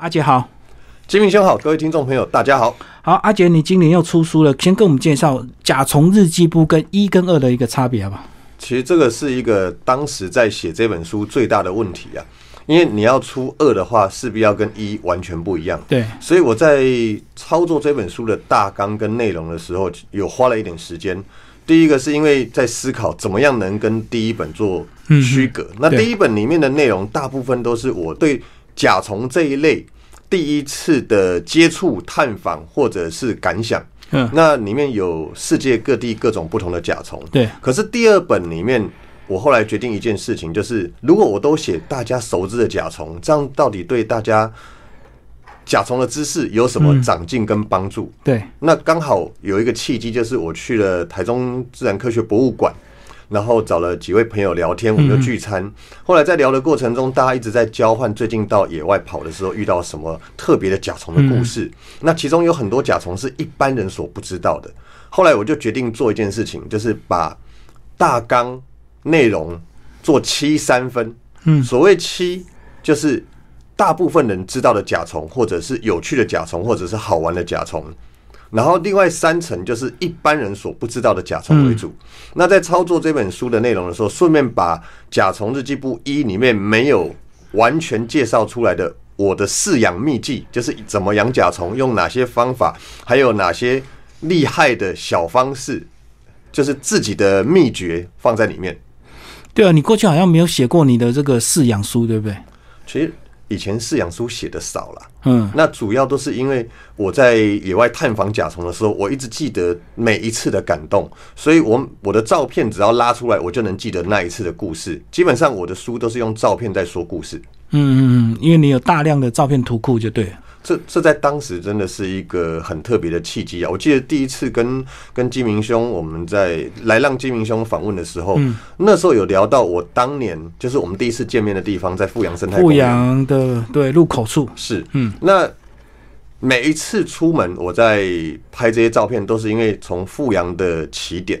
阿杰好，金明兄好，各位听众朋友大家好。好，阿杰，你今年又出书了，先跟我们介绍甲虫日记簿跟一跟二的一个差别好不好？其实这个是一个当时在写这本书最大的问题啊，因为你要出二的话，势必要跟一完全不一样。对，所以我在操作这本书的大纲跟内容的时候，有花了一点时间。第一个是因为在思考怎么样能跟第一本做区隔。那第一本里面的内容大部分都是我对甲虫这一类第一次的接触、探访或者是感想。嗯，那里面有世界各地各种不同的甲虫。对，可是第二本里面，我后来决定一件事情，就是如果我都写大家熟知的甲虫，这样到底对大家甲虫的知识有什么长进跟帮助？对，那刚好有一个契机，就是我去了台中自然科学博物馆。然后找了几位朋友聊天，我们就聚餐。后来在聊的过程中，大家一直在交换最近到野外跑的时候遇到什么特别的甲虫的故事。那其中有很多甲虫是一般人所不知道的。后来我就决定做一件事情，就是把大纲内容做七三分。嗯，所谓七，就是大部分人知道的甲虫，或者是有趣的甲虫，或者是好玩的甲虫。然后另外三层就是一般人所不知道的甲虫为主。那在操作这本书的内容的时候，顺便把《甲虫日记簿一》里面没有完全介绍出来的我的饲养秘籍，就是怎么养甲虫，用哪些方法，还有哪些厉害的小方式，就是自己的秘诀放在里面。对啊，你过去好像没有写过你的这个饲养书，对不对？其实。以前饲养书写的少了，嗯，那主要都是因为我在野外探访甲虫的时候，我一直记得每一次的感动，所以我我的照片只要拉出来，我就能记得那一次的故事。基本上我的书都是用照片在说故事，嗯嗯嗯，因为你有大量的照片图库，就对了。这这在当时真的是一个很特别的契机啊！我记得第一次跟跟金明兄我们在来让金明兄访问的时候，那时候有聊到我当年就是我们第一次见面的地方，在富阳生态。富阳的对入口处是嗯，那每一次出门我在拍这些照片，都是因为从富阳的起点，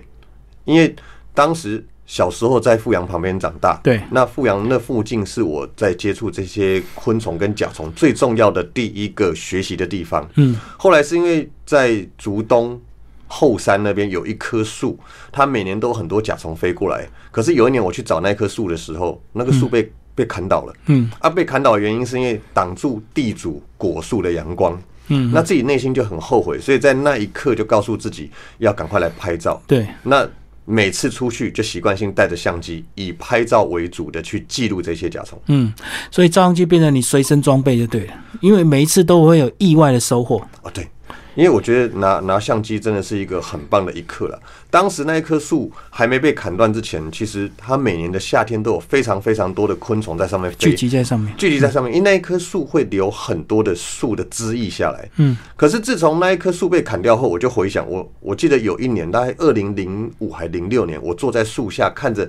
因为当时。小时候在富阳旁边长大，对，那富阳那附近是我在接触这些昆虫跟甲虫最重要的第一个学习的地方。嗯，后来是因为在竹东后山那边有一棵树，它每年都很多甲虫飞过来。可是有一年我去找那棵树的时候，那个树被被砍倒了。嗯，啊，被砍倒的原因是因为挡住地主果树的阳光。嗯，那自己内心就很后悔，所以在那一刻就告诉自己要赶快来拍照。对，那。每次出去就习惯性带着相机，以拍照为主的去记录这些甲虫。嗯，所以照相机变成你随身装备就对了，因为每一次都会有意外的收获。哦，对。因为我觉得拿拿相机真的是一个很棒的一刻了。当时那一棵树还没被砍断之前，其实它每年的夏天都有非常非常多的昆虫在上面聚集在上面，聚集在上面。因为那一棵树会留很多的树的枝叶下来。嗯。可是自从那一棵树被砍掉后，我就回想我，我记得有一年，大概二零零五还零六年，我坐在树下看着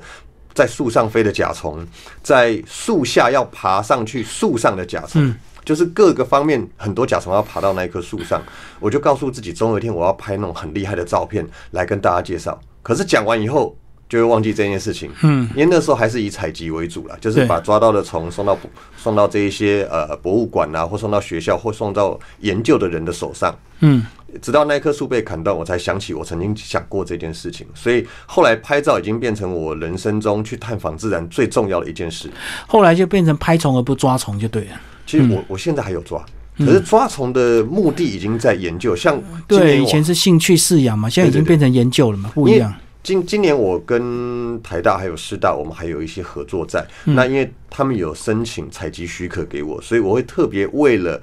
在树上飞的甲虫，在树下要爬上去树上的甲虫。就是各个方面很多甲虫要爬到那一棵树上，我就告诉自己，总有一天我要拍那种很厉害的照片来跟大家介绍。可是讲完以后就会忘记这件事情，嗯，因为那时候还是以采集为主了，就是把抓到的虫送到送到这一些呃博物馆啊，或送到学校，或送到研究的人的手上，嗯，直到那棵树被砍断，我才想起我曾经想过这件事情。所以后来拍照已经变成我人生中去探访自然最重要的一件事。后来就变成拍虫而不抓虫就对了。其实我我现在还有抓，可是抓虫的目的已经在研究。像对以前是兴趣饲养嘛，现在已经变成研究了嘛，不一样。今今年我跟台大还有师大，我们还有一些合作在。那因为他们有申请采集许可给我，所以我会特别为了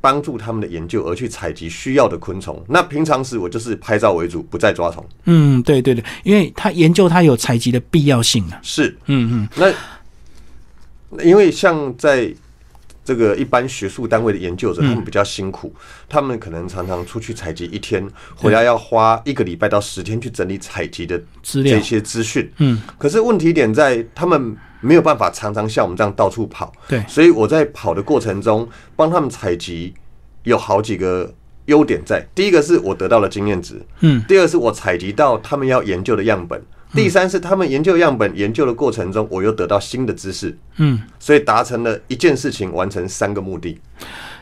帮助他们的研究而去采集需要的昆虫。那平常时我就是拍照为主，不再抓虫。嗯，对对对，因为他研究他有采集的必要性啊。是，嗯嗯，那因为像在。这个一般学术单位的研究者，他们比较辛苦，他们可能常常出去采集一天，回来要花一个礼拜到十天去整理采集的资料、这些资讯。嗯，可是问题点在，他们没有办法常常像我们这样到处跑。对，所以我在跑的过程中，帮他们采集有好几个优点在。第一个是我得到了经验值，嗯，第二是我采集到他们要研究的样本，第三是他们研究样本研究的过程中，我又得到新的知识，嗯，所以达成了一件事情，完成三个目的。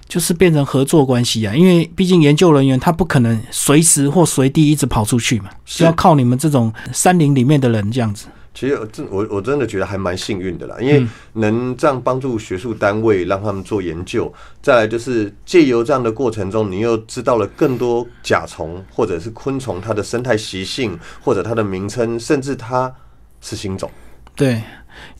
就是变成合作关系啊，因为毕竟研究人员他不可能随时或随地一直跑出去嘛，是是要靠你们这种山林里面的人这样子。其实这我我真的觉得还蛮幸运的啦，因为能这样帮助学术单位让他们做研究，再来就是借由这样的过程中，你又知道了更多甲虫或者是昆虫它的生态习性，或者它的名称，甚至它是新种。对，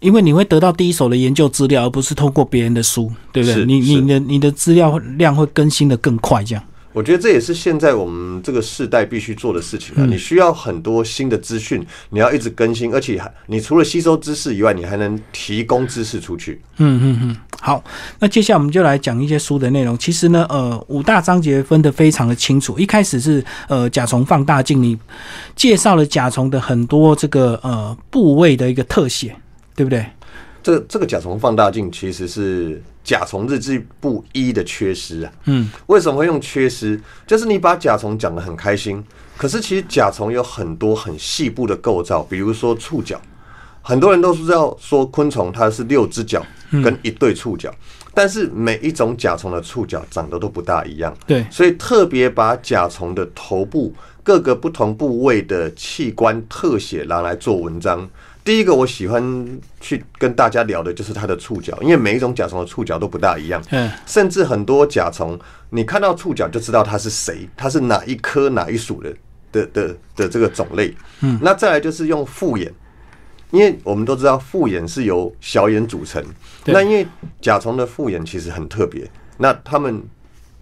因为你会得到第一手的研究资料，而不是通过别人的书，对不对？你你的你的资料量会更新的更快，这样。我觉得这也是现在我们这个世代必须做的事情啊！你需要很多新的资讯，你要一直更新，而且还你除了吸收知识以外，你还能提供知识出去。嗯嗯嗯，好，那接下来我们就来讲一些书的内容。其实呢，呃，五大章节分得非常的清楚。一开始是呃甲虫放大镜，你介绍了甲虫的很多这个呃部位的一个特写，对不对？这这个甲虫放大镜其实是甲虫日记部一的缺失啊。嗯，为什么会用缺失？就是你把甲虫讲得很开心，可是其实甲虫有很多很细部的构造，比如说触角。很多人都知道说昆虫它是六只脚跟一对触角，但是每一种甲虫的触角长得都不大一样。对，所以特别把甲虫的头部各个不同部位的器官特写拿来做文章。第一个我喜欢去跟大家聊的就是它的触角，因为每一种甲虫的触角都不大一样，嗯，甚至很多甲虫你看到触角就知道它是谁，它是哪一科哪一属的的的的这个种类。嗯，那再来就是用复眼。因为我们都知道复眼是由小眼组成，那因为甲虫的复眼其实很特别，那它们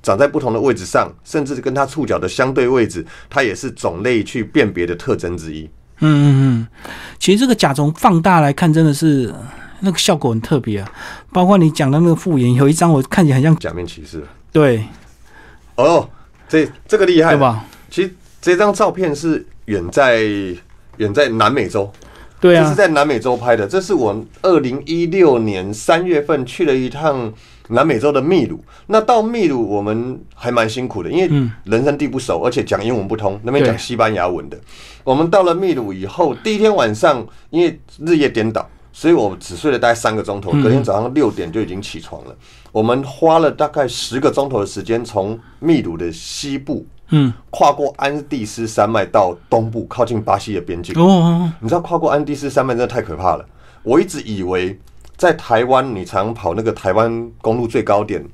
长在不同的位置上，甚至跟它触角的相对位置，它也是种类去辨别的特征之一。嗯嗯嗯，其实这个甲虫放大来看，真的是呃那个效果很特别啊。包括你讲的那个复眼，有一张我看起来很像，假面骑士对哦，这这个厉害对？吧？其实这张照片是远在远在南美洲，对啊这是，在南美洲拍的。这是我二零一六年三月份去了一趟南美洲的秘鲁。那到秘鲁我们还蛮辛苦的，因为人生地不熟，而且讲英文不通，那边讲西班牙文的。我们到了秘鲁以后，第一天晚上因为日夜颠倒。所以我只睡了大概三个钟头，隔天早上六点就已经起床了。我们花了大概十个钟头的时间，从秘鲁的西部嗯，跨过安第斯山脉到东部，靠近巴西的边境。哦哦，你知道跨过安第斯山脉真的太可怕了。我一直以为在台湾，你常跑那个台湾公路最高点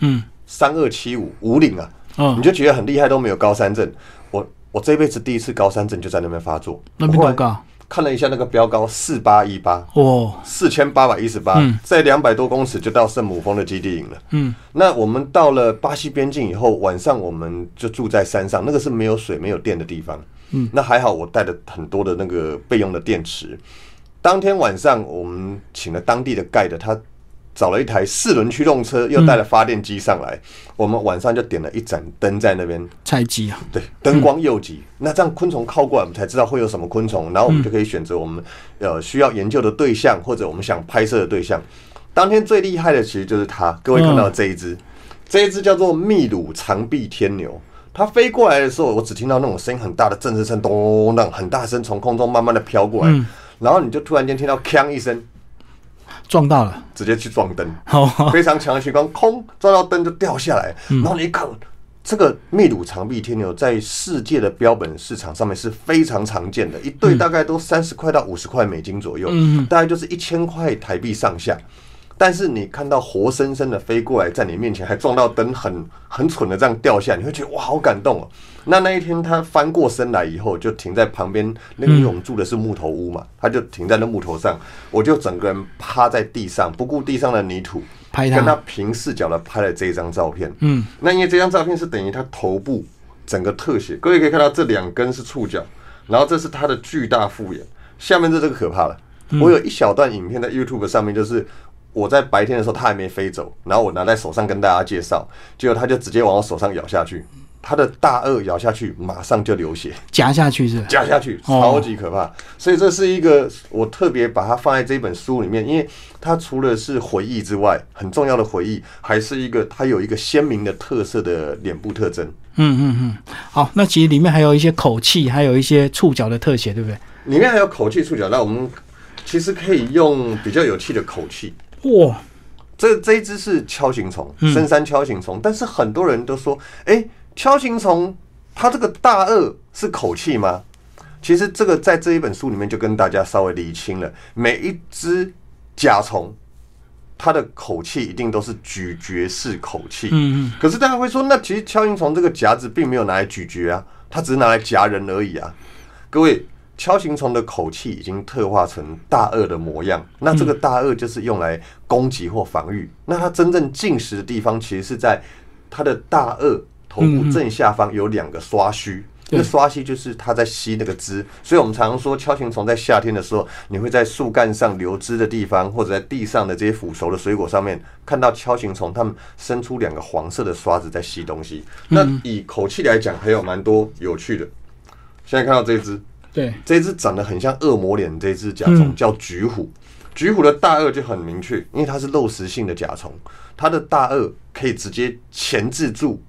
嗯，三二七五五岭啊，嗯你，就觉得很厉害，都没有高山症。我我这辈子第一次高山症就在那边发作。那边多高？看了一下那个标高四八一八，哦，四千八百一十八，在两百多公尺就到圣母峰的基地营了。嗯，那我们到了巴西边境以后，晚上我们就住在山上，那个是没有水、没有电的地方。嗯，那还好，我带了很多的那个备用的电池。当天晚上，我们请了当地的盖的，他找了一台四轮驱动车，又带了发电机上来。我们晚上就点了一盏灯在那边，采集啊，对，灯光诱急。那这样昆虫靠过来，我们才知道会有什么昆虫，然后我们就可以选择我们呃需要研究的对象，或者我们想拍摄的对象。当天最厉害的其实就是它，各位看到这一只，这一只叫做秘鲁长臂天牛。它飞过来的时候，我只听到那种声音很大的震声，咚，那种很大声从空中慢慢的飘过来，然后你就突然间听到锵一声，撞到了，直接去撞灯。好，非常强的激光，空撞到灯就掉下来，然后你一看，这个秘鲁长臂天牛在世界的标本市场上面是非常常见的，一对大概都三十块到五十块美金左右，大概就是一千块台币上下。但是你看到活生生的飞过来，在你面前还撞到灯，很很蠢的这样掉下，你会觉得哇，好感动哦。那那一天他翻过身来以后，就停在旁边，那个因为我们住的是木头屋嘛，他就停在那木头上，我就整个人趴在地上，不顾地上的泥土，拍跟他，平视角的拍了这一张照片。嗯，那因为这张照片是等于他头部整个特写，各位可以看到这两根是触角，然后这是他的巨大复眼，下面这这个可怕了。我有一小段影片在 YouTube 上面，就是我在白天的时候它还没飞走，然后我拿在手上跟大家介绍，结果它就直接往我手上咬下去，它的大颚咬下去马上就流血。夹下去是吧，加下去，哦超级可怕。所以这是一个我特别把它放在这本书里面，因为它除了是回忆之外，很重要的回忆，还是一个它有一个鲜明的特色的脸部特征。嗯嗯嗯，好，那其实里面还有一些口气，还有一些触角的特写，对不对？里面还有口气触角，那我们其实可以用比较有气的口气。哇，这这一只是锹形虫，嗯深山锹形虫，但是很多人都说，哎、锹形虫它这个大颚是口气吗？其实这个在这一本书里面就跟大家稍微理清了，每一只甲虫。它的口气一定都是咀嚼式口气，嗯嗯，可是大家会说，那其实锹形虫这个夹子并没有拿来咀嚼啊，它只是拿来夹人而已啊。各位，锹形虫的口气已经特化成大颚的模样，那这个大颚就是用来攻击或防御。那它真正进食的地方，其实是在它的大颚头部正下方有两个刷须。那对刷吸就是它在吸那个汁，所以我们常常说锹形虫在夏天的时候，你会在树干上流汁的地方，或者在地上的这些腐熟的水果上面看到锹形虫，它们伸出两个黄色的刷子在吸东西。那以口气来讲，还有蛮多有趣的。现在看到这只，对，这只长得很像恶魔脸，这只甲虫嗯叫菊虎。菊虎的大颚就很明确，因为它是肉食性的甲虫，它的大颚可以直接钳制住，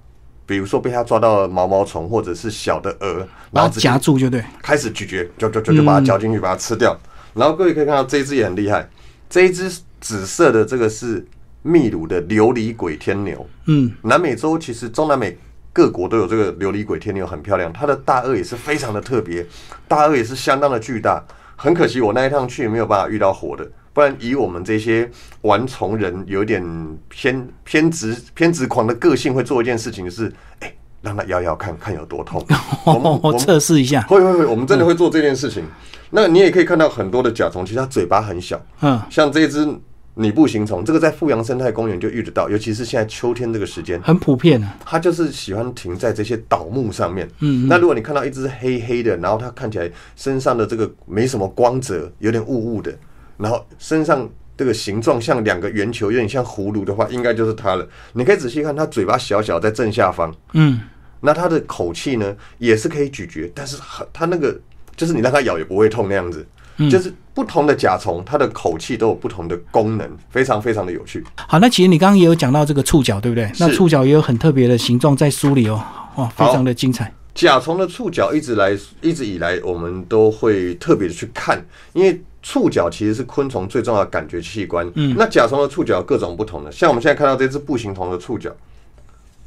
比如说被它抓到了毛毛虫或者是小的蛾，然后夹住就对，开始咀嚼，就就就就把它嚼进去，把它吃掉。然后各位可以看到这一只也很厉害，这一只紫色的这个是秘鲁的琉璃鬼天牛。嗯，南美洲其实中南美各国都有这个琉璃鬼天牛，很漂亮。它的大颚也是非常的特别，大颚也是相当的巨大。很可惜我那一趟去没有办法遇到活的，不然以我们这些玩虫人有点偏偏执偏执狂的个性，会做一件事情，就是哎、让它咬咬看看有多痛。我们我测试一下，会会会，我们真的会做这件事情。那你也可以看到很多的甲虫，其实它嘴巴很小，嗯，像这只拟步行虫，这个在富阳生态公园就遇得到，尤其是现在秋天这个时间，很普遍啊，它就是喜欢停在这些倒木上面。嗯，那如果你看到一只黑黑的，然后它看起来身上的这个没什么光泽，有点雾雾的，然后身上这个形状像两个圆球，有点像葫芦的话，应该就是它了。你可以仔细看，它嘴巴小小，在正下方。嗯，那它的口气呢，也是可以咀嚼，但是很它那个就是你让它咬也不会痛那样子。就是不同的甲虫，它的口气都有不同的功能，非常非常的有趣。好，那其实你刚刚也有讲到这个触角，对不对？那触角也有很特别的形状在书里哦，哇，非常的精彩。甲虫的触角一直来一直以来，我们都会特别的去看，因为触角其实是昆虫最重要的感觉器官。嗯，那甲虫的触角各种不同的，像我们现在看到这只步行虫的触角，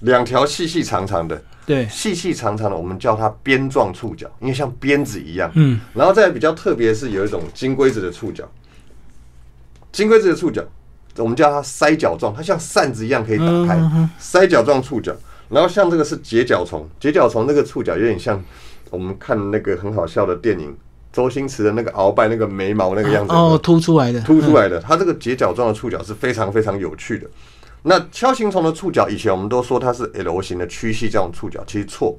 两条细细长长的，对，细细长长的，我们叫它鞭状触角，因为像鞭子一样。嗯，然后再比较特别是有一种金龟子的触角，金龟子的触角，我们叫它塞角状，它像扇子一样可以打开，嗯塞角状触角。然后像这个是结角虫，结角虫那个触角有点像我们看那个很好笑的电影，周星驰的那个鳌拜那个眉毛那个样子，哦，凸出来的，凸出来的，它这个结角状的触角是非常非常有趣的。那锹形虫的触角，以前我们都说它是 L 型的曲系这种触角，其实错。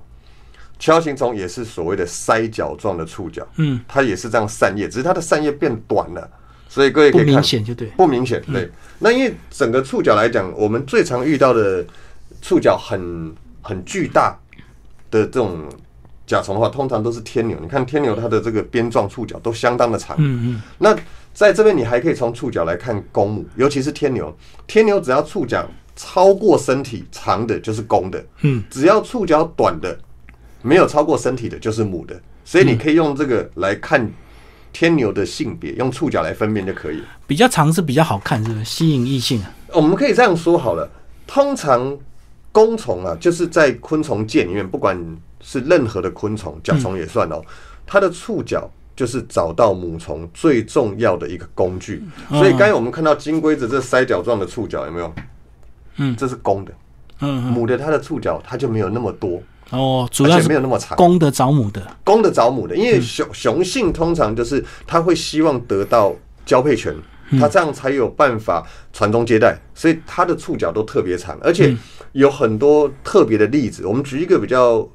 锹形虫也是所谓的塞角状的触角，嗯，它也是这样扇叶，只是它的扇叶变短了，所以各位不可以看明显就对。不明显，对。那因为整个触角来讲，我们最常遇到的触角很很巨大的这种甲虫的话，通常都是天牛。你看天牛它的这个鞭状触角都相当的长，嗯嗯，那在这边，你还可以从触角来看公母，尤其是天牛。天牛只要触角超过身体长的，就是公的；嗯，只要触角短的，没有超过身体的，就是母的。所以你可以用这个来看天牛的性别，用触角来分辨就可以了。比较长是比较好看，是不是？吸引异性啊。我们可以这样说好了，通常公虫啊，就是在昆虫界里面，不管是任何的昆虫，甲虫也算哦，它的触角就是找到母虫最重要的一个工具。所以刚才我们看到金龟子这塞角状的触角有没有？嗯这是公的，嗯嗯，母的它的触角它就没有那么多，哦，主而且要是没有那么长。公的找母的。公的找母的，因为雄雄性通常就是它会希望得到交配权，它这样才有办法传宗接代，所以它的触角都特别长，而且有很多特别的例子。我们举一个比较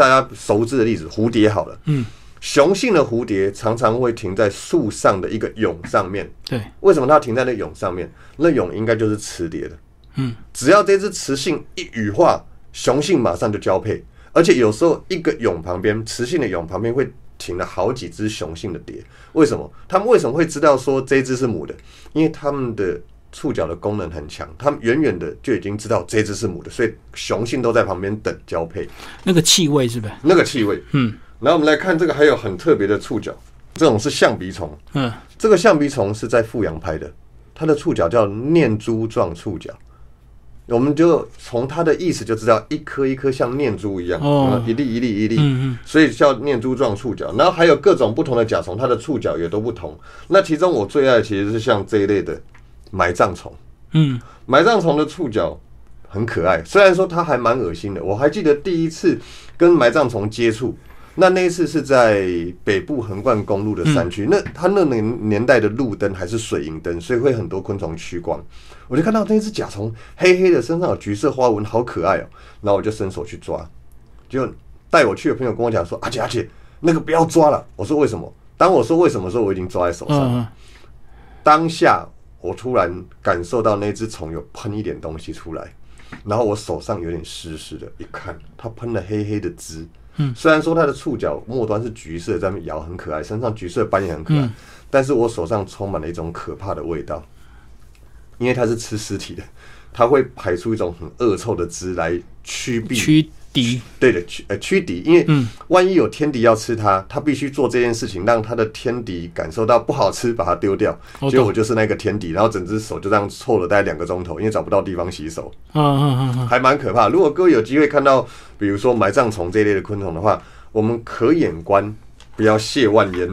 大家熟知的例子，蝴蝶好了，嗯，雄性的蝴蝶常常会停在树上的一个蛹上面，对，为什么它停在那蛹上面？那蛹应该就是雌蝶的。嗯，只要这只雌性一羽化，雄性马上就交配，而且有时候一个蛹旁边，雌性的蛹旁边会停了好几只雄性的蝶。为什么？他们为什么会知道说这只是母的？因为他们的触角的功能很强，他们远远的就已经知道这只是母的，所以雄性都在旁边等交配。那个气味是不是？那个气味，嗯，然后我们来看这个，还有很特别的触角。这种是象鼻虫。嗯，这个象鼻虫是在富阳拍的，它的触角叫念珠状触角。我们就从它的意思就知道，一颗一颗像念珠一样，一粒一粒一粒，嗯嗯所以叫念珠状触角。然后还有各种不同的甲虫，它的触角也都不同。那其中我最爱的其实是像这一类的埋葬虫。嗯，埋葬虫的触角很可爱，虽然说它还蛮恶心的。我还记得第一次跟埋葬虫接触，那那一次是在北部横贯公路的山区，那它那年年代的路灯还是水银灯，所以会很多昆虫趋光。我就看到那只甲虫黑黑的，身上有橘色花纹，好可爱哦、然后我就伸手去抓，就带我去的朋友跟我讲说：“阿姐阿姐，那个不要抓了。”我说：“为什么？”当我说为什么的时候，我已经抓在手上了。嗯，当下我突然感受到那只虫有喷一点东西出来，然后我手上有点湿湿的，一看它喷了黑黑的汁。嗯，虽然说它的触角末端是橘色，在那边摇很可爱，身上橘色斑也很可爱，嗯。但是我手上充满了一种可怕的味道，因为它是吃尸体的，它会排出一种很恶臭的汁来驱避驱敌，对的，驱呃驱敌，因为万一有天敌要吃它，它必须做这件事情，让它的天敌感受到不好吃，把它丢掉。结果我就是那个天敌，然后整只手就这样臭了大概两个钟头，因为找不到地方洗手，嗯嗯嗯嗯，还蛮可怕。如果各位有机会看到，比如说埋葬虫这一类的昆虫的话，我们可眼观，不要亵万焉。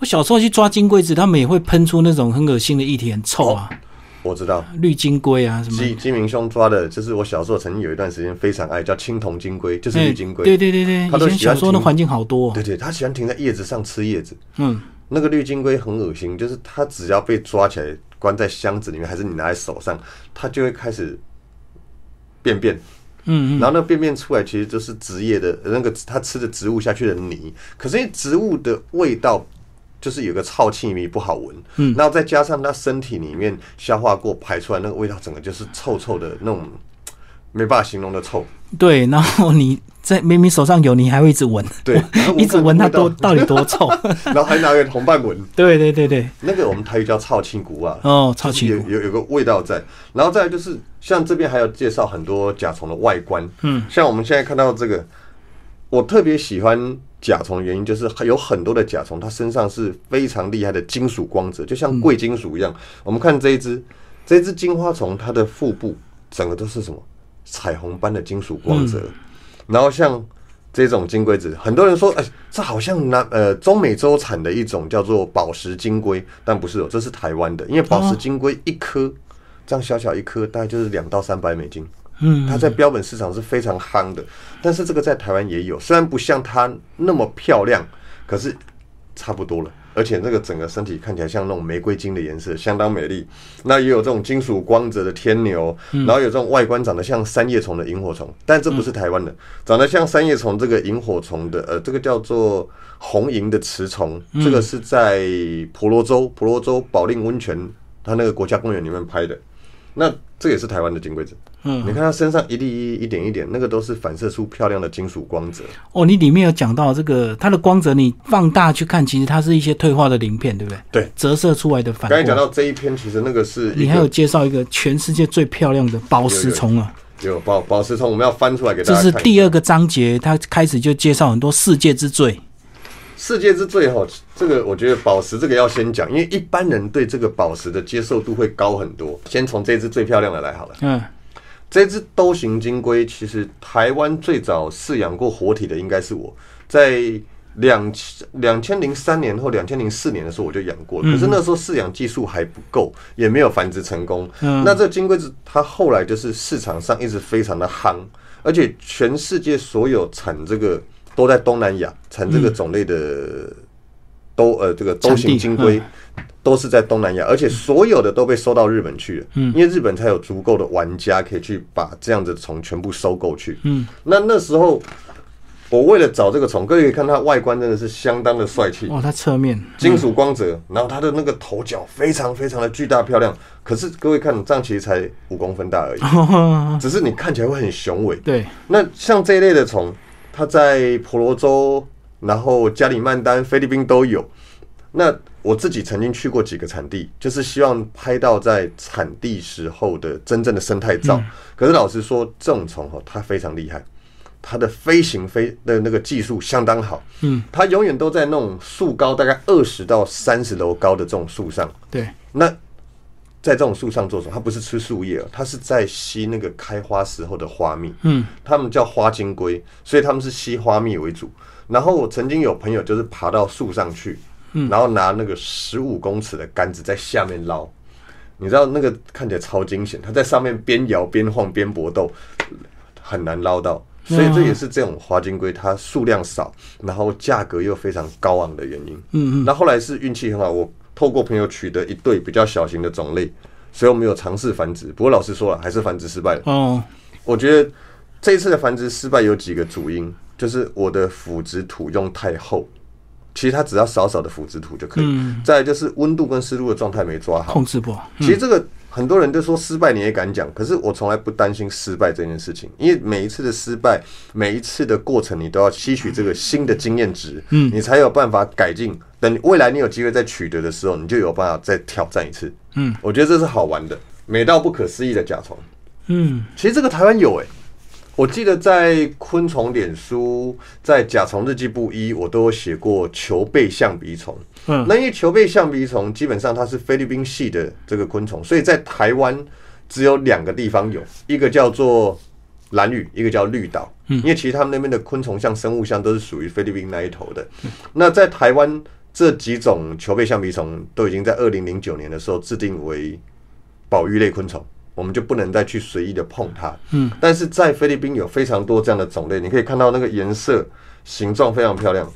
我小时候去抓金龟子，他们也会喷出那种很恶心的液体，很臭啊，我知道，绿金龟啊什么。金金明兄抓的，就是我小时候曾经有一段时间非常爱，叫青铜金龟，就是哎绿金龟。对对对对，它都喜欢停小时候的环境好多、哦。对对，他喜欢停在叶子上吃叶子。嗯，那个绿金龟很恶心，就是它只要被抓起来关在箱子里面，还是你拿在手上，它就会开始便便。嗯嗯，然后那便便出来，其实就是植叶的那个它吃的植物下去的泥。可是因为植物的味道就是有个臭气味不好闻，嗯，然后再加上它身体里面消化过排出来那个味道，整个就是臭臭的那种，没办法形容的臭。对，然后你在明明手上有，你还会一直闻，对，一直闻它多到底多臭。然后还拿个同伴闻。对对对对，那个我们台语叫臭青骨啊，哦，超就是奇怪。有有有个味道在，然后再来就是像这边还有介绍很多甲虫的外观，嗯，像我们现在看到这个，我特别喜欢甲虫原因就是有很多的甲虫，它身上是非常厉害的金属光泽，就像贵金属一样。我们看这一只，这只金花虫，它的腹部整个都是什么彩虹般的金属光泽，然后像。这种金龟子，很多人说，哎，这好像南呃中美洲产的一种叫做宝石金龟，但不是哦，这是台湾的，因为宝石金龟一颗这样小小一颗，大概就是两到三百美金。嗯，它在标本市场是非常夯的，但是这个在台湾也有，虽然不像它那么漂亮，可是差不多了。而且那个整个身体看起来像那种玫瑰金的颜色，相当美丽。那也有这种金属光泽的天牛，然后有这种外观长得像三叶虫的萤火虫，但这不是台湾的，长得像三叶虫这个萤火虫的，呃，这个叫做红萤的雌虫，这个是在婆罗洲，婆罗洲保令温泉它那个国家公园里面拍的。那这也是台湾的金龟子，嗯你看它身上一粒一一点一点，那个都是反射出漂亮的金属光泽。哦，你里面有讲到这个它的光泽，你放大去看，其实它是一些退化的鳞片，对不对？对，折射出来的反刚才讲。到这一篇，其实那个是一你还有介绍一个全世界最漂亮的宝石虫啊，有宝宝石虫，我们要翻出来给大家这是。第二个章节，它开始就介绍很多世界之最。世界之最哈，这个我觉得宝石这个要先讲，因为一般人对这个宝石的接受度会高很多。先从这只最漂亮的来好了。嗯，这只兜形金龟，其实台湾最早饲养过活体的应该是我，在两两千零三年或两千零四年的时候我就养过了，可是那时候饲养技术还不够，也没有繁殖成功。那这金龟子它后来就是市场上一直非常的夯，而且全世界所有产这个都在东南亚产这个种类的都呃这个兜形金龟。都是在东南亚，而且所有的都被收到日本去了，嗯因为日本才有足够的玩家可以去把这样子的虫全部收购去。嗯，那那时候我为了找这个虫，各位可以看它外观真的是相当的帅气，哇，它侧面金属光泽，然后它的那个头角非常非常的巨大漂亮。可是各位看，这样其实才五公分大而已，只是你看起来会很雄伟。对，那像这一类的虫，它在婆罗洲、然后加里曼丹、菲律宾都有。那我自己曾经去过几个产地，就是希望拍到在产地时候的真正的生态照。可是老实说，这种虫哦，它非常厉害。它的飞行飞的那个技术相当好，嗯，它永远都在那种树高大概二十到三十楼高的这种树上。对，那在这种树上做什么？它不是吃树叶哦，它是在吸那个开花时候的花蜜。嗯，他们叫花金龟，所以他们是吸花蜜为主。然后我曾经有朋友就是爬到树上去，然后拿那个十五公尺的杆子在下面捞，你知道那个看起来超惊险，他在上面边摇边晃边搏斗，很难捞到。所以这也是这种花金龟它数量少，然后价格又非常高昂的原因。嗯嗯，那后来是运气很好，我透过朋友取得一对比较小型的种类，所以我们有尝试繁殖。不过老实说了，还是繁殖失败了。哦，我觉得这一次的繁殖失败有几个主因，就是我的腐殖土用太厚，其实它只要少少的腐殖土就可以。嗯再来就是温度跟湿度的状态没抓好控。制不好。其实这个很多人都说失败你也敢讲，可是我从来不担心失败这件事情，因为每一次的失败，每一次的过程你都要吸取这个新的经验值，嗯你才有办法改进。等未来你有机会再取得的时候，你就有办法再挑战一次。嗯，我觉得这是好玩的，美到不可思议的甲虫。嗯其实这个台湾有诶、我记得在昆虫脸书，在甲虫日记簿一，我都有写过球背象鼻虫。嗯，那因为球背象鼻虫基本上它是菲律宾系的这个昆虫，所以在台湾只有两个地方有，一个叫做蓝屿，一个叫绿岛。嗯因为其实他们那边的昆虫像生物像都是属于菲律宾那一头的。那在台湾这几种球背象鼻虫都已经在二零零九年的时候制定为保育类昆虫。我们就不能再去随意的碰它。嗯，但是在菲律宾有非常多这样的种类，你可以看到那个颜色、形状非常漂亮，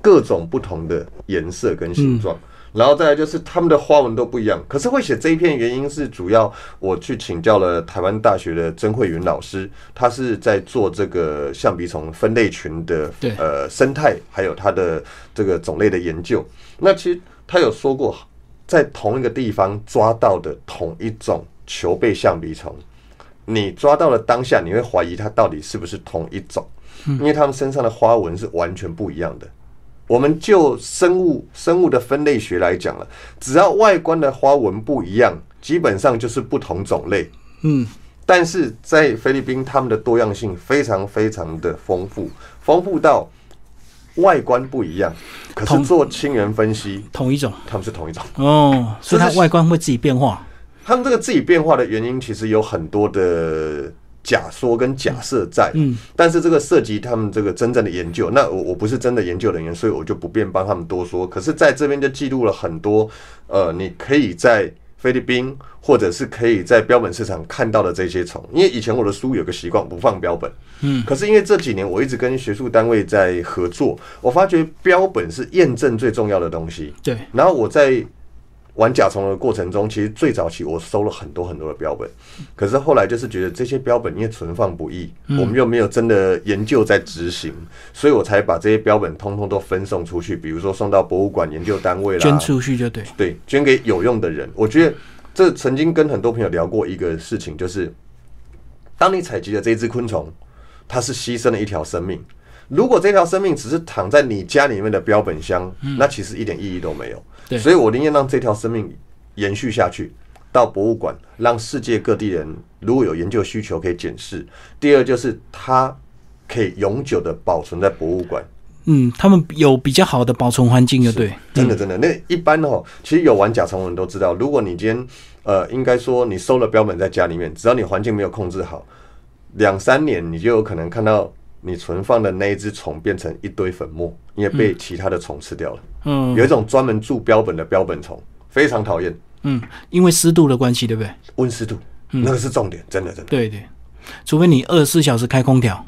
各种不同的颜色跟形状。然后再来就是它们的花纹都不一样，可是会写这一篇原因是主要我去请教了台湾大学的曾慧云老师，他是在做这个象鼻虫分类群的呃生态，还有它的这个种类的研究。那其实他有说过，在同一个地方抓到的同一种球背象鼻虫，你抓到了当下，你会怀疑它到底是不是同一种，因为它们身上的花纹是完全不一样的。我们就生物生物的分类学来讲了，只要外观的花纹不一样，基本上就是不同种类。嗯，但是在菲律宾，它们的多样性非常非常的丰富，丰富到外观不一样，可是做亲缘分析，同一种它们是同一种。哦，所以它外观会自己变化。他们这个自己变化的原因，其实有很多的假说跟假设在，嗯，但是这个涉及他们这个真正的研究。那我我不是真的研究人员，所以我就不便帮他们多说。可是在这边就记录了很多，呃，你可以在菲律宾或者是可以在标本市场看到的这些虫。因为以前我的书有个习惯不放标本，嗯，可是因为这几年我一直跟学术单位在合作，我发觉标本是验证最重要的东西。对，然后我在玩甲虫的过程中，其实最早期我收了很多很多的标本，可是后来就是觉得这些标本因为存放不易，我们又没有真的研究在执行，所以我才把这些标本通通都分送出去，比如说送到博物馆、研究单位啦，捐出去就对。对，捐给有用的人。我觉得这曾经跟很多朋友聊过一个事情，就是当你采集的这一只昆虫，它是牺牲了一条生命。如果这条生命只是躺在你家里面的标本箱，那其实一点意义都没有。所以我宁愿让这条生命延续下去，到博物馆，让世界各地人如果有研究需求可以检视。第二就是它可以永久的保存在博物馆。嗯，他们有比较好的保存环境，就对。真的真的，那一般哦，其实有玩甲虫的人都知道，如果你今天呃，应该说你收了标本在家里面，只要你环境没有控制好，两三年你就有可能看到你存放的那一只虫变成一堆粉末，因为被其他的虫吃掉了。嗯有一种专门住标本的标本虫，非常讨厌嗯，因为湿度的关系，对不对？温湿度，那个是重点，真的真的，对对，除非你二十四小时开空调。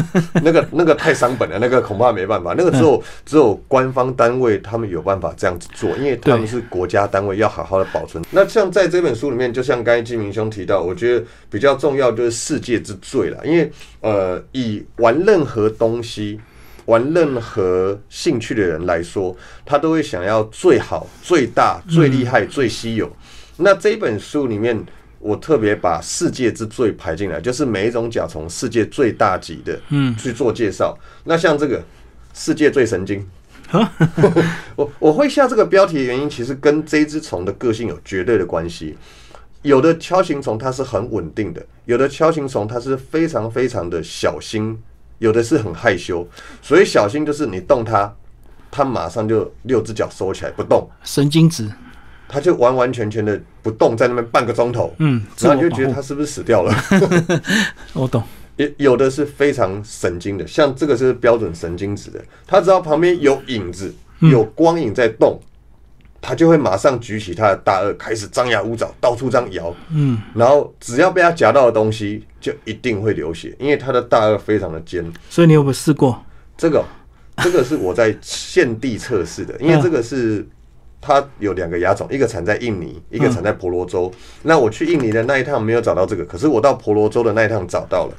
那个那个太伤本了，那个恐怕没办法，那个只有只有官方单位他们有办法这样子做，因为他们是国家单位，要好好的保存。那像在这本书里面，就像刚才金明兄提到，我觉得比较重要就是世界之最了，因为呃，以玩任何东西。玩任何兴趣的人来说，他都会想要最好、最大、最厉害、最稀有。那这一本书里面，我特别把世界之最排进来，就是每一种甲虫世界最大级的，嗯，去做介绍。那像这个世界最神经，我我会下这个标题的原因，其实跟这只虫的个性有绝对的关系。有的锹形虫它是很稳定的，有的锹形虫它是非常非常的小心，有的是很害羞。所以小心就是你动它，它马上就六只脚收起来不动，神经质，它就完完全全的不动，在那边半个钟头，嗯，然后你就觉得他是不是死掉了？我懂，也有的是非常神经的，像这个是标准神经质的，他只要旁边有影子、有光影在动，他就会马上举起他的大颚，开始张牙舞爪，到处这样摇。嗯，然后只要被他夹到的东西，就一定会流血，因为他的大颚非常的尖。所以你有没有试过？这个，这个是我在现地测试的，因为这个是它有两个亚种，一个产在印尼，一个产在婆罗洲。那我去印尼的那一趟没有找到这个，可是我到婆罗洲的那一趟找到了。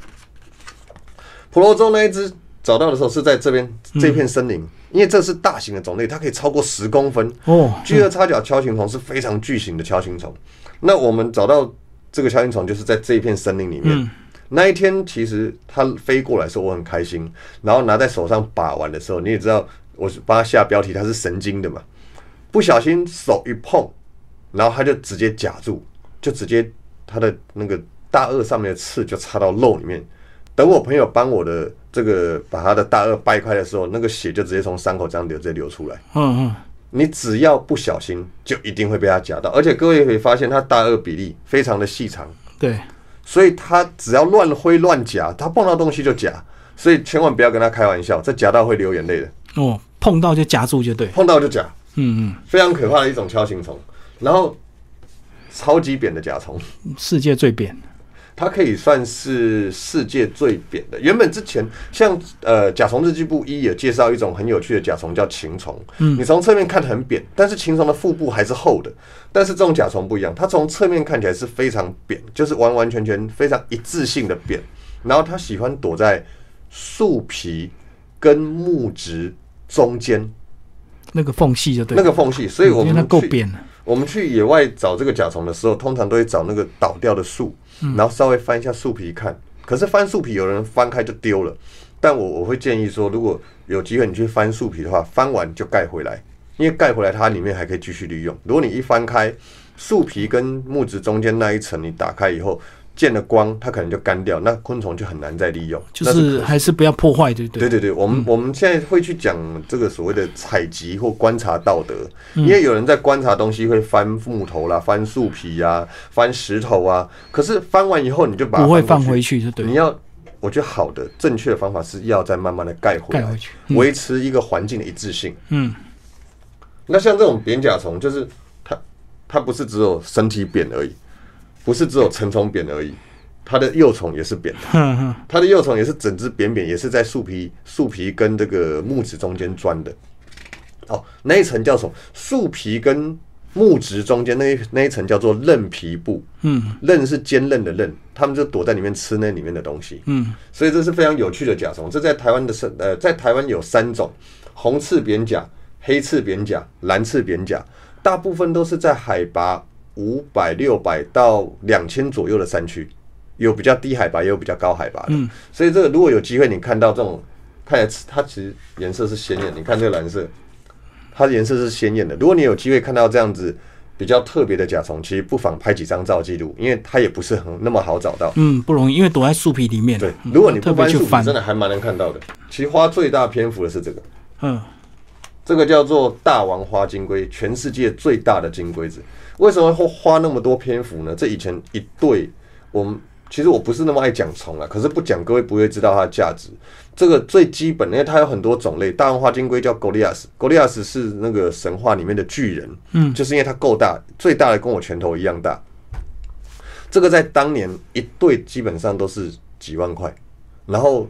婆罗洲那一只找到的时候是在这边这片森林，因为这是大型的种类，它可以超过十公分。哦，巨颌叉脚锹形虫是非常巨型的锹形虫。那我们找到这个锹形虫，就是在这一片森林里面。那一天，其实它飞过来的时候，我很开心。然后拿在手上把玩的时候，你也知道，我是帮它下标题，它是神经的嘛。不小心手一碰，然后它就直接夹住，就直接它的那个大颚上面的刺就插到肉里面。等我朋友帮我的这个把他的大颚掰开的时候，那个血就直接从伤口这样流，直接流出来。嗯嗯，你只要不小心，就一定会被它夹到。而且各位可以发现，它大颚比例非常的细长，对，所以它只要乱挥乱夹，它碰到东西就夹。所以千万不要跟它开玩笑，这夹到会流眼泪的，哦，碰到就夹住就对，碰到就夹，嗯嗯非常可怕的一种锹形虫。然后超级扁的甲虫，嗯，世界最扁，它可以算是世界最扁的。原本之前像呃《甲虫日记簿一》也介绍一种很有趣的甲虫叫禽虫，嗯，你从侧面看很扁，但是禽虫的腹部还是厚的。但是这种甲虫不一样，它从侧面看起来是非常扁，就是完完全全非常一致性的扁。然后它喜欢躲在树皮跟木质中间那个缝隙就对，那个缝隙，所以我们够扁了，我们去野外找这个甲虫的时候，通常都会找那个倒掉的树，然后稍微翻一下树皮看。可是翻树皮，有人翻开就丢了。但我我会建议说，如果有机会你去翻树皮的话，翻完就盖回来，因为盖回来它里面还可以继续利用。如果你一翻开树皮跟木质中间那一层，你打开以后见了光，它可能就干掉，那昆虫就很难再利用。就是还是不要破坏，对不对？对对对，我们我们现在会去讲这个所谓的采集或观察道德，因为有人在观察东西会翻木头啦、翻树皮呀、翻石头啊，可是翻完以后你就把它不会放回去，就对你。要，我觉得好的正确的方法是要再慢慢的盖回去，嗯维持一个环境的一致性。嗯，那像这种扁甲虫，就是它它不是只有身体扁而已，不是只有成虫扁而已，它的幼虫也是扁的。它的幼虫也是整只扁扁，也是在树皮、树皮跟这个木质中间钻的。哦，那一层叫什么？树皮跟木质中间那一那一层叫做韧皮部。嗯韧是坚韧的韧，它们就躲在里面吃那里面的东西。嗯，所以这是非常有趣的甲虫。这在台湾的是呃，在台湾有三种：红刺扁甲、黑刺扁甲、蓝刺扁甲，大部分都是在海拔五百、六百到两千左右的山区，有比较低海拔，也有比较高海拔的。嗯所以这个如果有机会你看到这种，看起来它其实颜色是鲜艳，你看这个蓝色，它的颜色是鲜艳的。如果你有机会看到这样子。比较特别的甲虫，其实不妨拍几张照记录，因为它也不是很那么好找到。嗯，不容易，因为躲在树皮里面。对，嗯如果你不翻树皮，真的还蛮能看到的。其实花最大篇幅的是这个，嗯，这个叫做大王花金龟，全世界最大的金龟子。为什么会花那么多篇幅呢？这以前一对，我们其实我不是那么爱讲虫啊，可是不讲各位不会知道它的价值。这个最基本，因为它有很多种类，大王花金龟叫 Goliath，Goliath 是那个神话里面的巨人，嗯就是因为它够大，最大的跟我拳头一样大。这个在当年一对基本上都是几万块，然后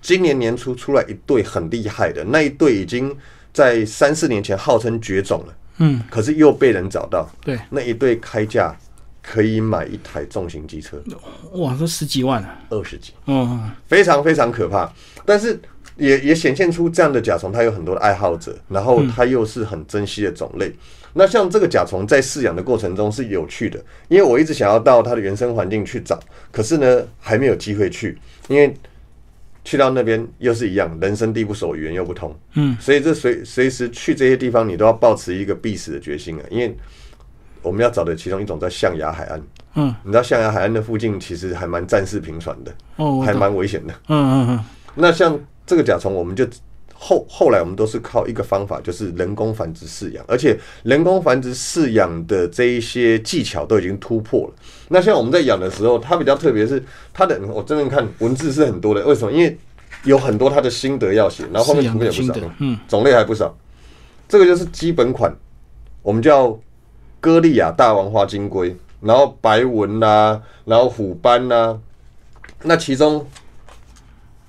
今年年初出来一对很厉害的，那一对已经在三四年前号称绝种了，嗯，可是又被人找到，对，那一对开价可以买一台重型机车，哇，都十几万啊，二十几，嗯，非常非常可怕。但是也也显现出这样的甲虫，它有很多的爱好者，然后它又是很珍惜的种类。那像这个甲虫在饲养的过程中是有趣的，因为我一直想要到它的原生环境去找，可是呢还没有机会去，因为去到那边又是一样，人生地不熟，语言又不通，嗯，所以这随随时去这些地方，你都要保持一个必死的决心啊，因为我们要找的其中一种在象牙海岸，嗯，你知道象牙海岸的附近其实还蛮战事频传的，哦，还蛮危险的。嗯嗯嗯。那像这个甲虫，我们就后后来我们都是靠一个方法，就是人工繁殖饲养，而且人工繁殖饲养的这一些技巧都已经突破了。那像我们在养的时候，它比较特别是它的，我真正看文字是很多的，为什么？因为有很多它的心得要写，然后后面图片也不少种类还不少。这个就是基本款，我们叫歌利亚大王花金龟，然后白纹啦、然后虎斑啦、那其中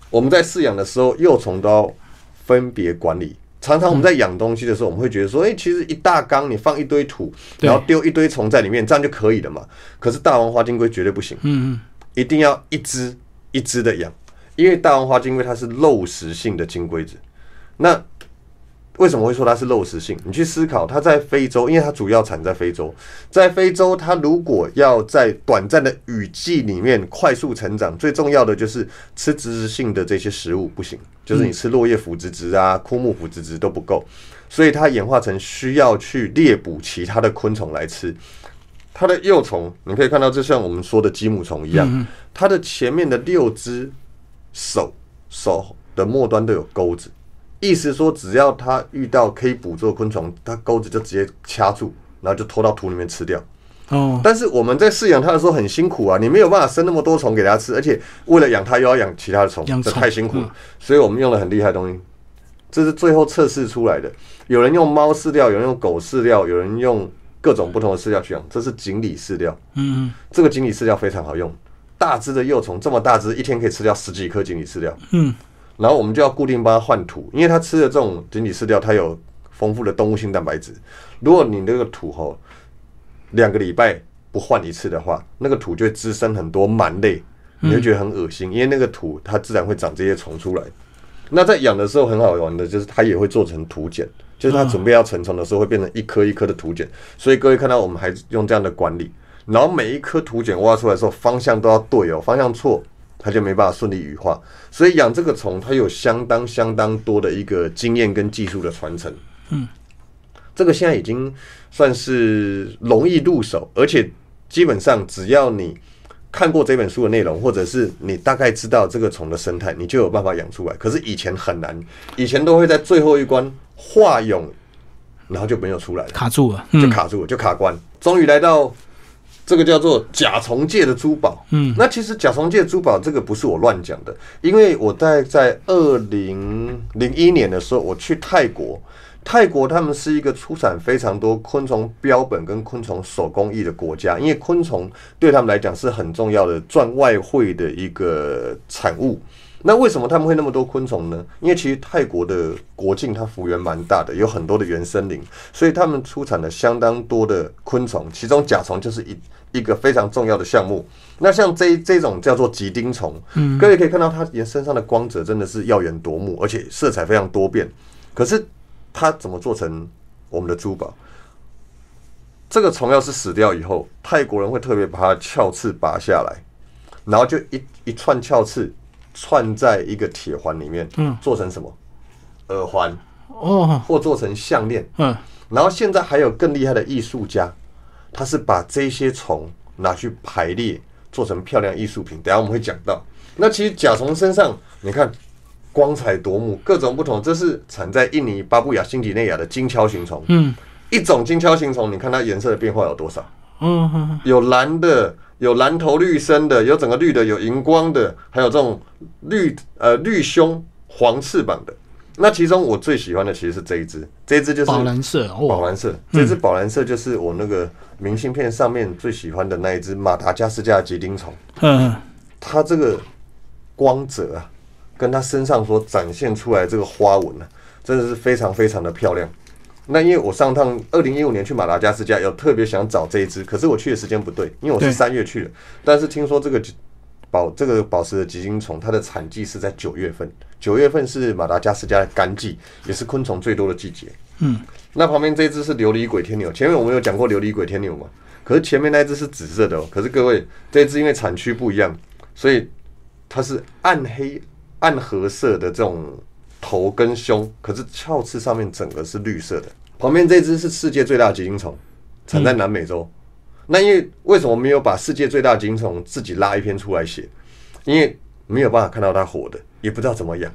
我们在饲养的时候，幼虫都要分别管理。常常我们在养东西的时候，我们会觉得说，哎、其实一大缸你放一堆土，然后丢一堆虫在里面，这样就可以了嘛。可是大王花金龟绝对不行，嗯嗯，一定要一只一只的养，因为大王花金龟它是肉食性的金龟子。那为什么会说它是肉食性？你去思考，它在非洲，因为它主要产在非洲，在非洲，它如果要在短暂的雨季里面快速成长，最重要的就是吃植食性的这些食物不行，就是你吃落叶腐殖质啊、枯木腐殖质都不够，所以它演化成需要去猎捕其他的昆虫来吃。它的幼虫，你可以看到，就像我们说的鸡母虫一样，它的前面的六只手手的末端都有钩子，意思说，只要它遇到可以捕捉的昆虫，它钩子就直接掐住，然后就拖到土里面吃掉。哦，但是我们在饲养它的时候很辛苦啊，你没有办法生那么多虫给它吃，而且为了养它又要养其他的虫，这太辛苦了。所以我们用了很厉害的东西，这是最后测试出来的。有人用猫饲料，有人用狗饲料，有人用各种不同的饲料去养，这是锦鲤饲料。嗯这个锦鲤饲料非常好用，大只的幼虫这么大只，一天可以吃掉十几颗锦鲤饲料。嗯，然后我们就要固定帮它换土，因为它吃的这种锦鲤饲料，它有丰富的动物性蛋白质。如果你那个土吼两个礼拜不换一次的话，那个土就会滋生很多螨类，你会觉得很恶心，因为那个土它自然会长这些虫出来。那在养的时候很好玩的，就是它也会做成土碱，就是它准备要成虫的时候会变成一颗一颗的土碱。所以各位看到我们还用这样的管理，然后每一颗土碱挖出来的时候方向都要对哦，方向错它就没办法顺利羽化。所以养这个虫，它有相当相当多的一个经验跟技术的传承。嗯，这个现在已经算是容易入手，而且基本上只要你看过这本书的内容，或者是你大概知道这个虫的生态，你就有办法养出来。可是以前很难，以前都会在最后一关化蛹，然后就没有出来了。卡住了，就嗯卡住了，就卡关。终于来到这个叫做甲虫界的珠宝。嗯，那其实甲虫界的珠宝这个不是我乱讲的，因为我在在二零零一年的时候，我去泰国。泰国他们是一个出产非常多昆虫标本跟昆虫手工艺的国家，因为昆虫对他们来讲是很重要的赚外汇的一个产物。那为什么他们会那么多昆虫呢？因为其实泰国的国境它幅员蛮大的，有很多的原生林，所以他们出产了相当多的昆虫，其中甲虫就是一一个非常重要的项目。那像这这种叫做吉丁虫，嗯，各位可以看到它沿身上的光泽真的是耀眼夺目，而且色彩非常多变。可是它怎么做成我们的珠宝？这个虫要是死掉以后，泰国人会特别把它的鞘翅拔下来，然后就一一串鞘刺串在一个铁环里面，嗯，做成什么耳环，哦，或做成项链。嗯然后现在还有更厉害的艺术家，他是把这些虫拿去排列，做成漂亮艺术品。等下我们会讲到。那其实甲虫身上，你看光彩夺目，各种不同。这是产在印尼巴布亚新几内亚的金锹形虫。嗯一种金锹形虫，你看它颜色的变化有多少？嗯嗯有蓝的，有蓝头绿身的，有整个绿的，有荧光的，还有这种绿呃绿胸黄翅膀的。那其中我最喜欢的其实是这一只，这一只就是宝蓝色，哦，宝蓝色，这只宝蓝色就是我那个明信片上面最喜欢的那一只马达加斯加的吉丁虫。嗯它这个光泽啊，跟它身上所展现出来这个花纹啊，真的是非常非常的漂亮。那因为我上趟二零一五年去马达加斯加，有特别想找这一只，可是我去的时间不对，因为我是对三月去的。但是听说这个宝这个宝石的吉金虫，它的产季是在九月份，九月份是马达加斯加的干季，也是昆虫最多的季节。嗯，那旁边这一只是琉璃鬼天牛，前面我们有讲过琉璃鬼天牛嘛？可是前面那只是紫色的哦。可是各位，这一只因为产区不一样，所以它是暗黑、暗褐色的这种头跟胸，可是鞘翅上面整个是绿色的。旁边这只是世界最大的吉金虫，产在南美洲。那因为为什么没有把世界最大金虫自己拉一篇出来写？因为没有办法看到它活的，也不知道怎么养，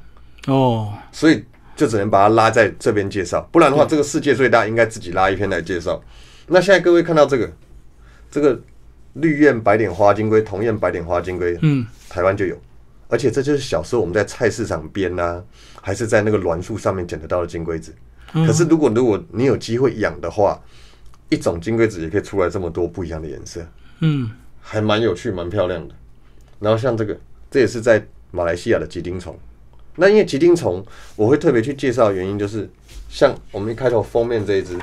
哦，所以就只能把它拉在这边介绍。不然的话，这个世界最大应该自己拉一篇来介绍。那现在各位看到这个，这个绿燕白点花金龟、铜燕白点花金龟，嗯，台湾就有，而且这就是小时候我们在菜市场边呐、还是在那个栾树上面捡得到的金龟子。可是如果如果你有机会养的话，一种金龟子也可以出来这么多不一样的颜色，嗯，还蛮有趣、蛮漂亮的。然后像这个，这也是在马来西亚的吉丁虫。那因为吉丁虫，我会特别去介绍的原因就是，像我们一开头封面这一只，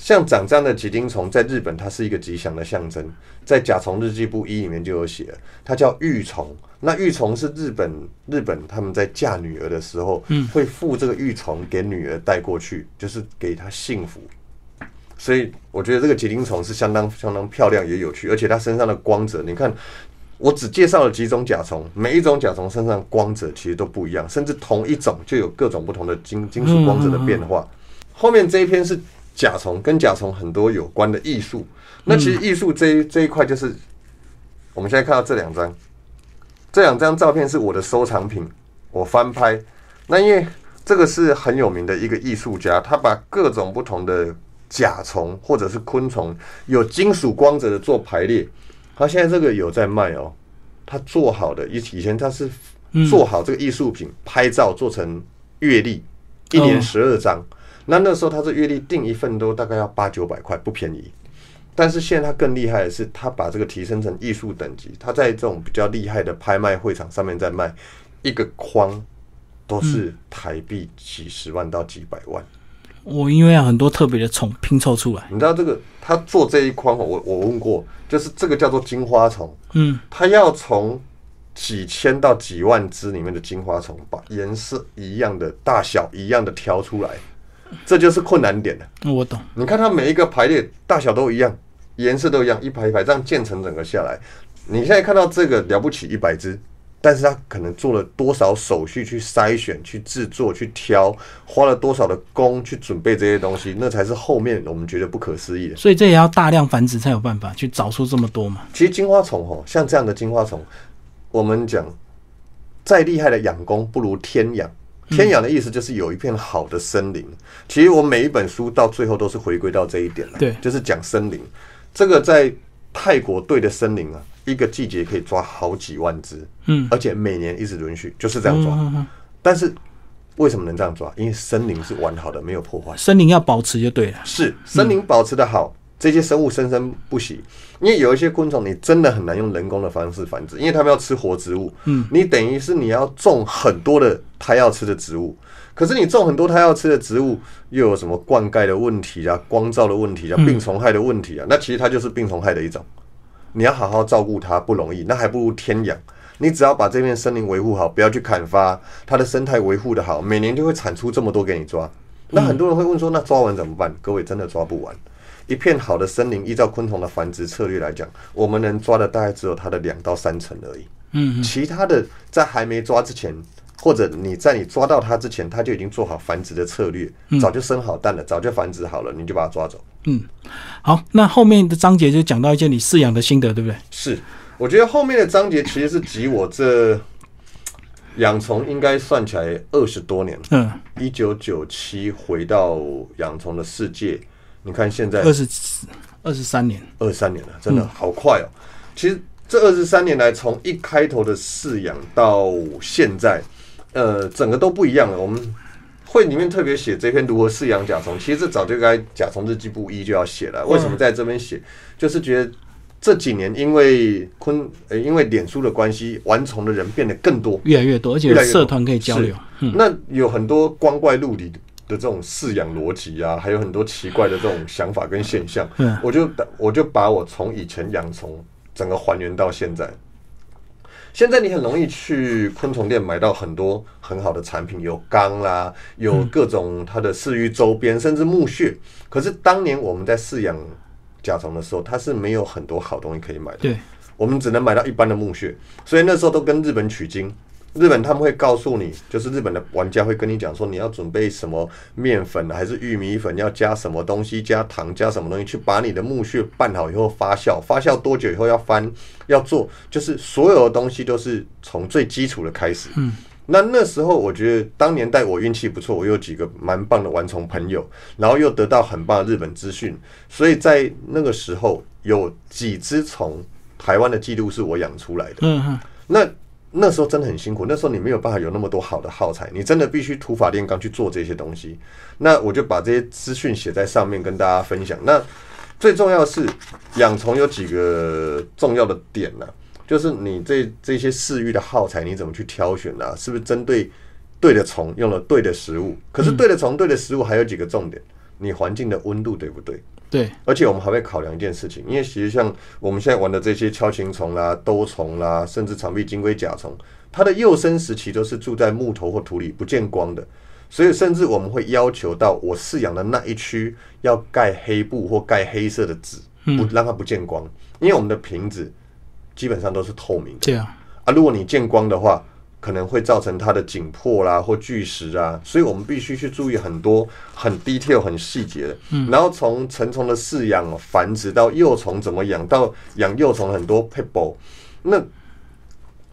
像长这样的吉丁虫，在日本它是一个吉祥的象征，在《甲虫日记簿一》里面就有写，它叫玉虫。那玉虫是日本日本他们在嫁女儿的时候，会附这个玉虫给女儿带过去，就是给她幸福。所以我觉得这个结晶虫是相当相当漂亮也有趣，而且它身上的光泽，你看，我只介绍了几种甲虫，每一种甲虫身上光泽其实都不一样，甚至同一种就有各种不同的金金属光泽的变化。后面这一篇是甲虫，跟甲虫很多有关的艺术。那其实艺术这一这一块就是我们现在看到这两张，这两张照片是我的收藏品，我翻拍。那因为这个是很有名的一个艺术家，他把各种不同的甲虫或者是昆虫有金属光泽的做排列。他现在这个有在卖哦，他做好的以以前他是做好这个艺术品，拍照做成月历，一年哦十二张。那那时候他这月历订一份都大概要八九百块，不便宜。但是现在他更厉害的是，他把这个提升成艺术等级，他在这种比较厉害的拍卖会场上面在卖一个框，都是台币几十万到几百万。我因为有很多特别的虫拼凑出来，你知道这个他做这一框哦，我我问过，就是这个叫做金花虫，嗯，他要从几千到几万只里面的金花虫，把颜色一样的、大小一样的挑出来，这就是困难点了。我懂，你看它每一个排列大小都一样，颜色都一样，一排一排这样建成整个下来，你现在看到这个了不起一百只，但是它可能做了多少手续去筛选、去制作、去挑，花了多少的工去准备这些东西，那才是后面我们觉得不可思议的。所以这也要大量繁殖才有办法去找出这么多嘛。其实金花虫哦，像这样的金花虫，我们讲再厉害的养工不如天养。天养的意思就是有一片好的森林。其实我每一本书到最后都是回归到这一点了，对就是讲森林。这个在泰国对的森林啊，一个季节可以抓好几万只，嗯，而且每年一直轮续，就是这样抓。嗯嗯但是为什么能这样抓？因为森林是完好的，没有破坏。森林要保持就对了。是森林保持的好，这些生物生生不息。因为有一些昆虫，你真的很难用人工的方式繁殖，因为它们要吃活植物。嗯，你等于是你要种很多的它要吃的植物，可是你种很多它要吃的植物，又有什么灌溉的问题啊、光照的问题啊、病虫害的问题啊，那其实它就是病虫害的一种。你要好好照顾它不容易，那还不如天养。你只要把这片森林维护好，不要去砍伐，它的生态维护的好，每年就会产出这么多给你抓。那很多人会问说，那抓完怎么办？各位真的抓不完。一片好的森林，依照昆虫的繁殖策略来讲，我们能抓的大概只有它的两到三成而已。嗯，其他的在还没抓之前，或者你在你抓到它之前，它就已经做好繁殖的策略，早就生好蛋了，早就繁殖好了，你就把它抓走。嗯好，那后面的章节就讲到一些你饲养的心得，对不对？是，我觉得后面的章节其实是集我这养虫应该算起来二十多年，嗯，一九九七回到养虫的世界，你看现在二十二十三年，二十三年了，真的好快哦。其实这二十三年来，从一开头的饲养到现在，呃，整个都不一样了。我们会里面特别写这篇如何饲养甲虫，其实这早就该《甲虫日记簿一》就要写了。为什么在这边写？就是觉得这几年因为昆呃因为脸书的关系，玩虫的人变得更多，越来越多，而且越来越社团可以交流。嗯，那有很多光怪陆离的这种饲养逻辑啊，还有很多奇怪的这种想法跟现象。嗯我就我就把我从以前养虫整个还原到现在。现在你很容易去昆虫店买到很多很好的产品，有缸啦，有各种它的饲育周边，甚至木屑。可是当年我们在饲养甲虫的时候，它是没有很多好东西可以买的。对，我们只能买到一般的木屑，所以那时候都跟日本取经，日本他们会告诉你，就是日本的玩家会跟你讲说，你要准备什么面粉还是玉米粉，要加什么东西，加糖加什么东西，去把你的木屑拌好以后发酵，发酵多久以后要翻，要做，就是所有的东西都是从最基础的开始。嗯，那那时候我觉得当年代我运气不错，我有几个蛮棒的玩虫朋友，然后又得到很棒的日本资讯，所以在那个时候有几只虫，台湾的记录是我养出来的。嗯嗯，那那时候真的很辛苦，那时候你没有办法有那么多好的耗材，你真的必须土法炼钢去做这些东西。那我就把这些资讯写在上面跟大家分享。那最重要的是养虫有几个重要的点呢、就是你这这些饲育的耗材你怎么去挑选呢、是不是针对对的虫用了对的食物？可是对的虫、对的食物还有几个重点，你环境的温度对不对？对，而且我们还会考量一件事情，因为其实像我们现在玩的这些锹形虫啦、兜虫啦，甚至长臂金龟甲虫，它的幼生时期都是住在木头或土里不见光的，所以甚至我们会要求到我饲养的那一区要盖黑布或盖黑色的纸，不让它不见光，因为我们的瓶子基本上都是透明的。对啊，啊，如果你见光的话，可能会造成它的紧迫啦或巨石啊，所以我们必须去注意很多很 detail 很细节的。然后从成虫的饲养、繁殖到幼虫怎么养，到养幼虫很多 p e b l e 那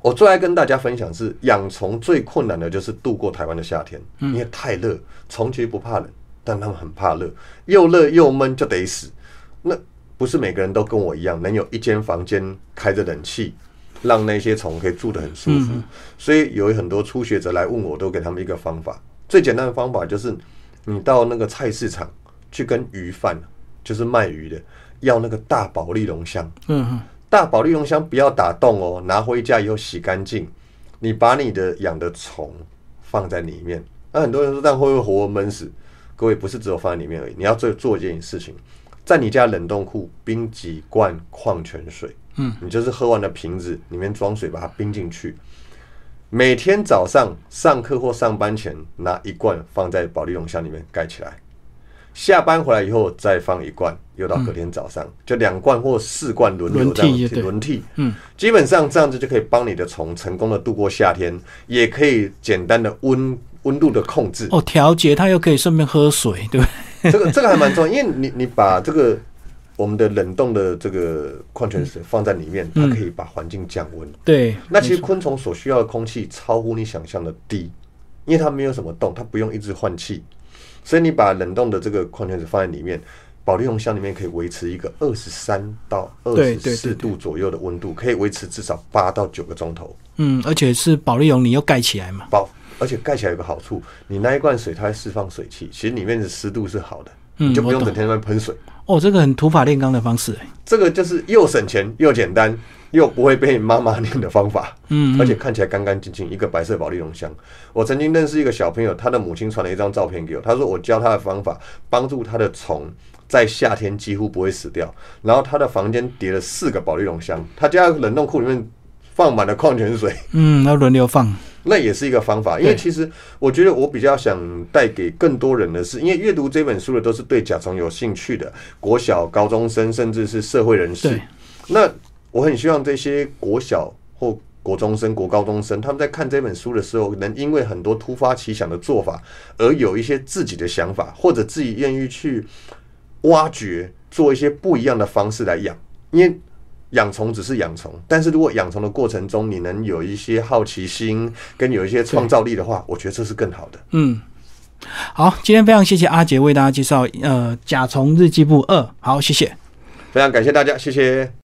我最爱跟大家分享是养虫最困难的就是度过台湾的夏天，因为太热，虫其实不怕冷，但他们很怕热，又热又闷就得死。那不是每个人都跟我一样，能有一间房间开着冷气，让那些虫可以住得很舒服。所以有很多初学者来问我，都给他们一个方法。最简单的方法就是，你到那个菜市场去跟鱼贩，就是卖鱼的，要那个大保利龙箱。嗯哼，大保利龙箱不要打洞哦，拿回家以后洗干净，你把你的养的虫放在里面。那很多人说，这样会不会活活闷死？各位不是只有放在里面而已，你要做做一件事情，在你家冷冻库冰几罐矿泉水，嗯，你就是喝完的瓶子里面装水，把它冰进去。每天早上上课或上班前拿一罐放在保利龙箱里面盖起来，下班回来以后再放一罐，又到隔天早上、就两罐或四罐轮流这样轮替对轮替，嗯，基本上这样子就可以帮你的虫成功的度过夏天，也可以简单的温温度的控制。哦，调节它又可以顺便喝水，对不对？这个这个还蛮重要，因为你你把这个我们的冷冻的这个矿泉水放在里面，它可以把环境降温。对，那其实昆虫所需要的空气超乎你想象的低，因为它没有什么洞，它不用一直换气，所以你把冷冻的这个矿泉水放在里面，保利龙箱里面可以维持一个二十三到二对十四度左右的温度，可以维持至少八到九个钟头。嗯，而且是保利龙，你又盖起来嘛，保，而且盖起来有个好处，你那一罐水它会释放水汽，其实里面的湿度是好的，嗯你就不用整天在喷水。哦，这个很土法炼钢的方式，哎这个就是又省钱又简单又不会被妈妈念的方法，嗯，而且看起来干干净净，一个白色保利龙箱。我曾经认识一个小朋友，他的母亲传了一张照片给我，他说我教他的方法，帮助他的虫在夏天几乎不会死掉。然后他的房间叠了四个保利龙箱，他家冷冻库里面放满了矿泉水。嗯，要轮流放，那也是一个方法，因为其实我觉得我比较想带给更多人的是，因为阅读这本书的都是对甲虫有兴趣的国小、高中生，甚至是社会人士对。那我很希望这些国小或国中生、国高中生，他们在看这本书的时候，能因为很多突发奇想的做法，而有一些自己的想法，或者自己愿意去挖掘，做一些不一样的方式来养，因为。养虫只是养虫，但是如果养虫的过程中，你能有一些好奇心跟有一些创造力的话，我觉得这是更好的。嗯。好，今天非常谢谢阿杰为大家介绍呃《甲虫日记簿二》，好，谢谢。非常感谢大家，谢谢。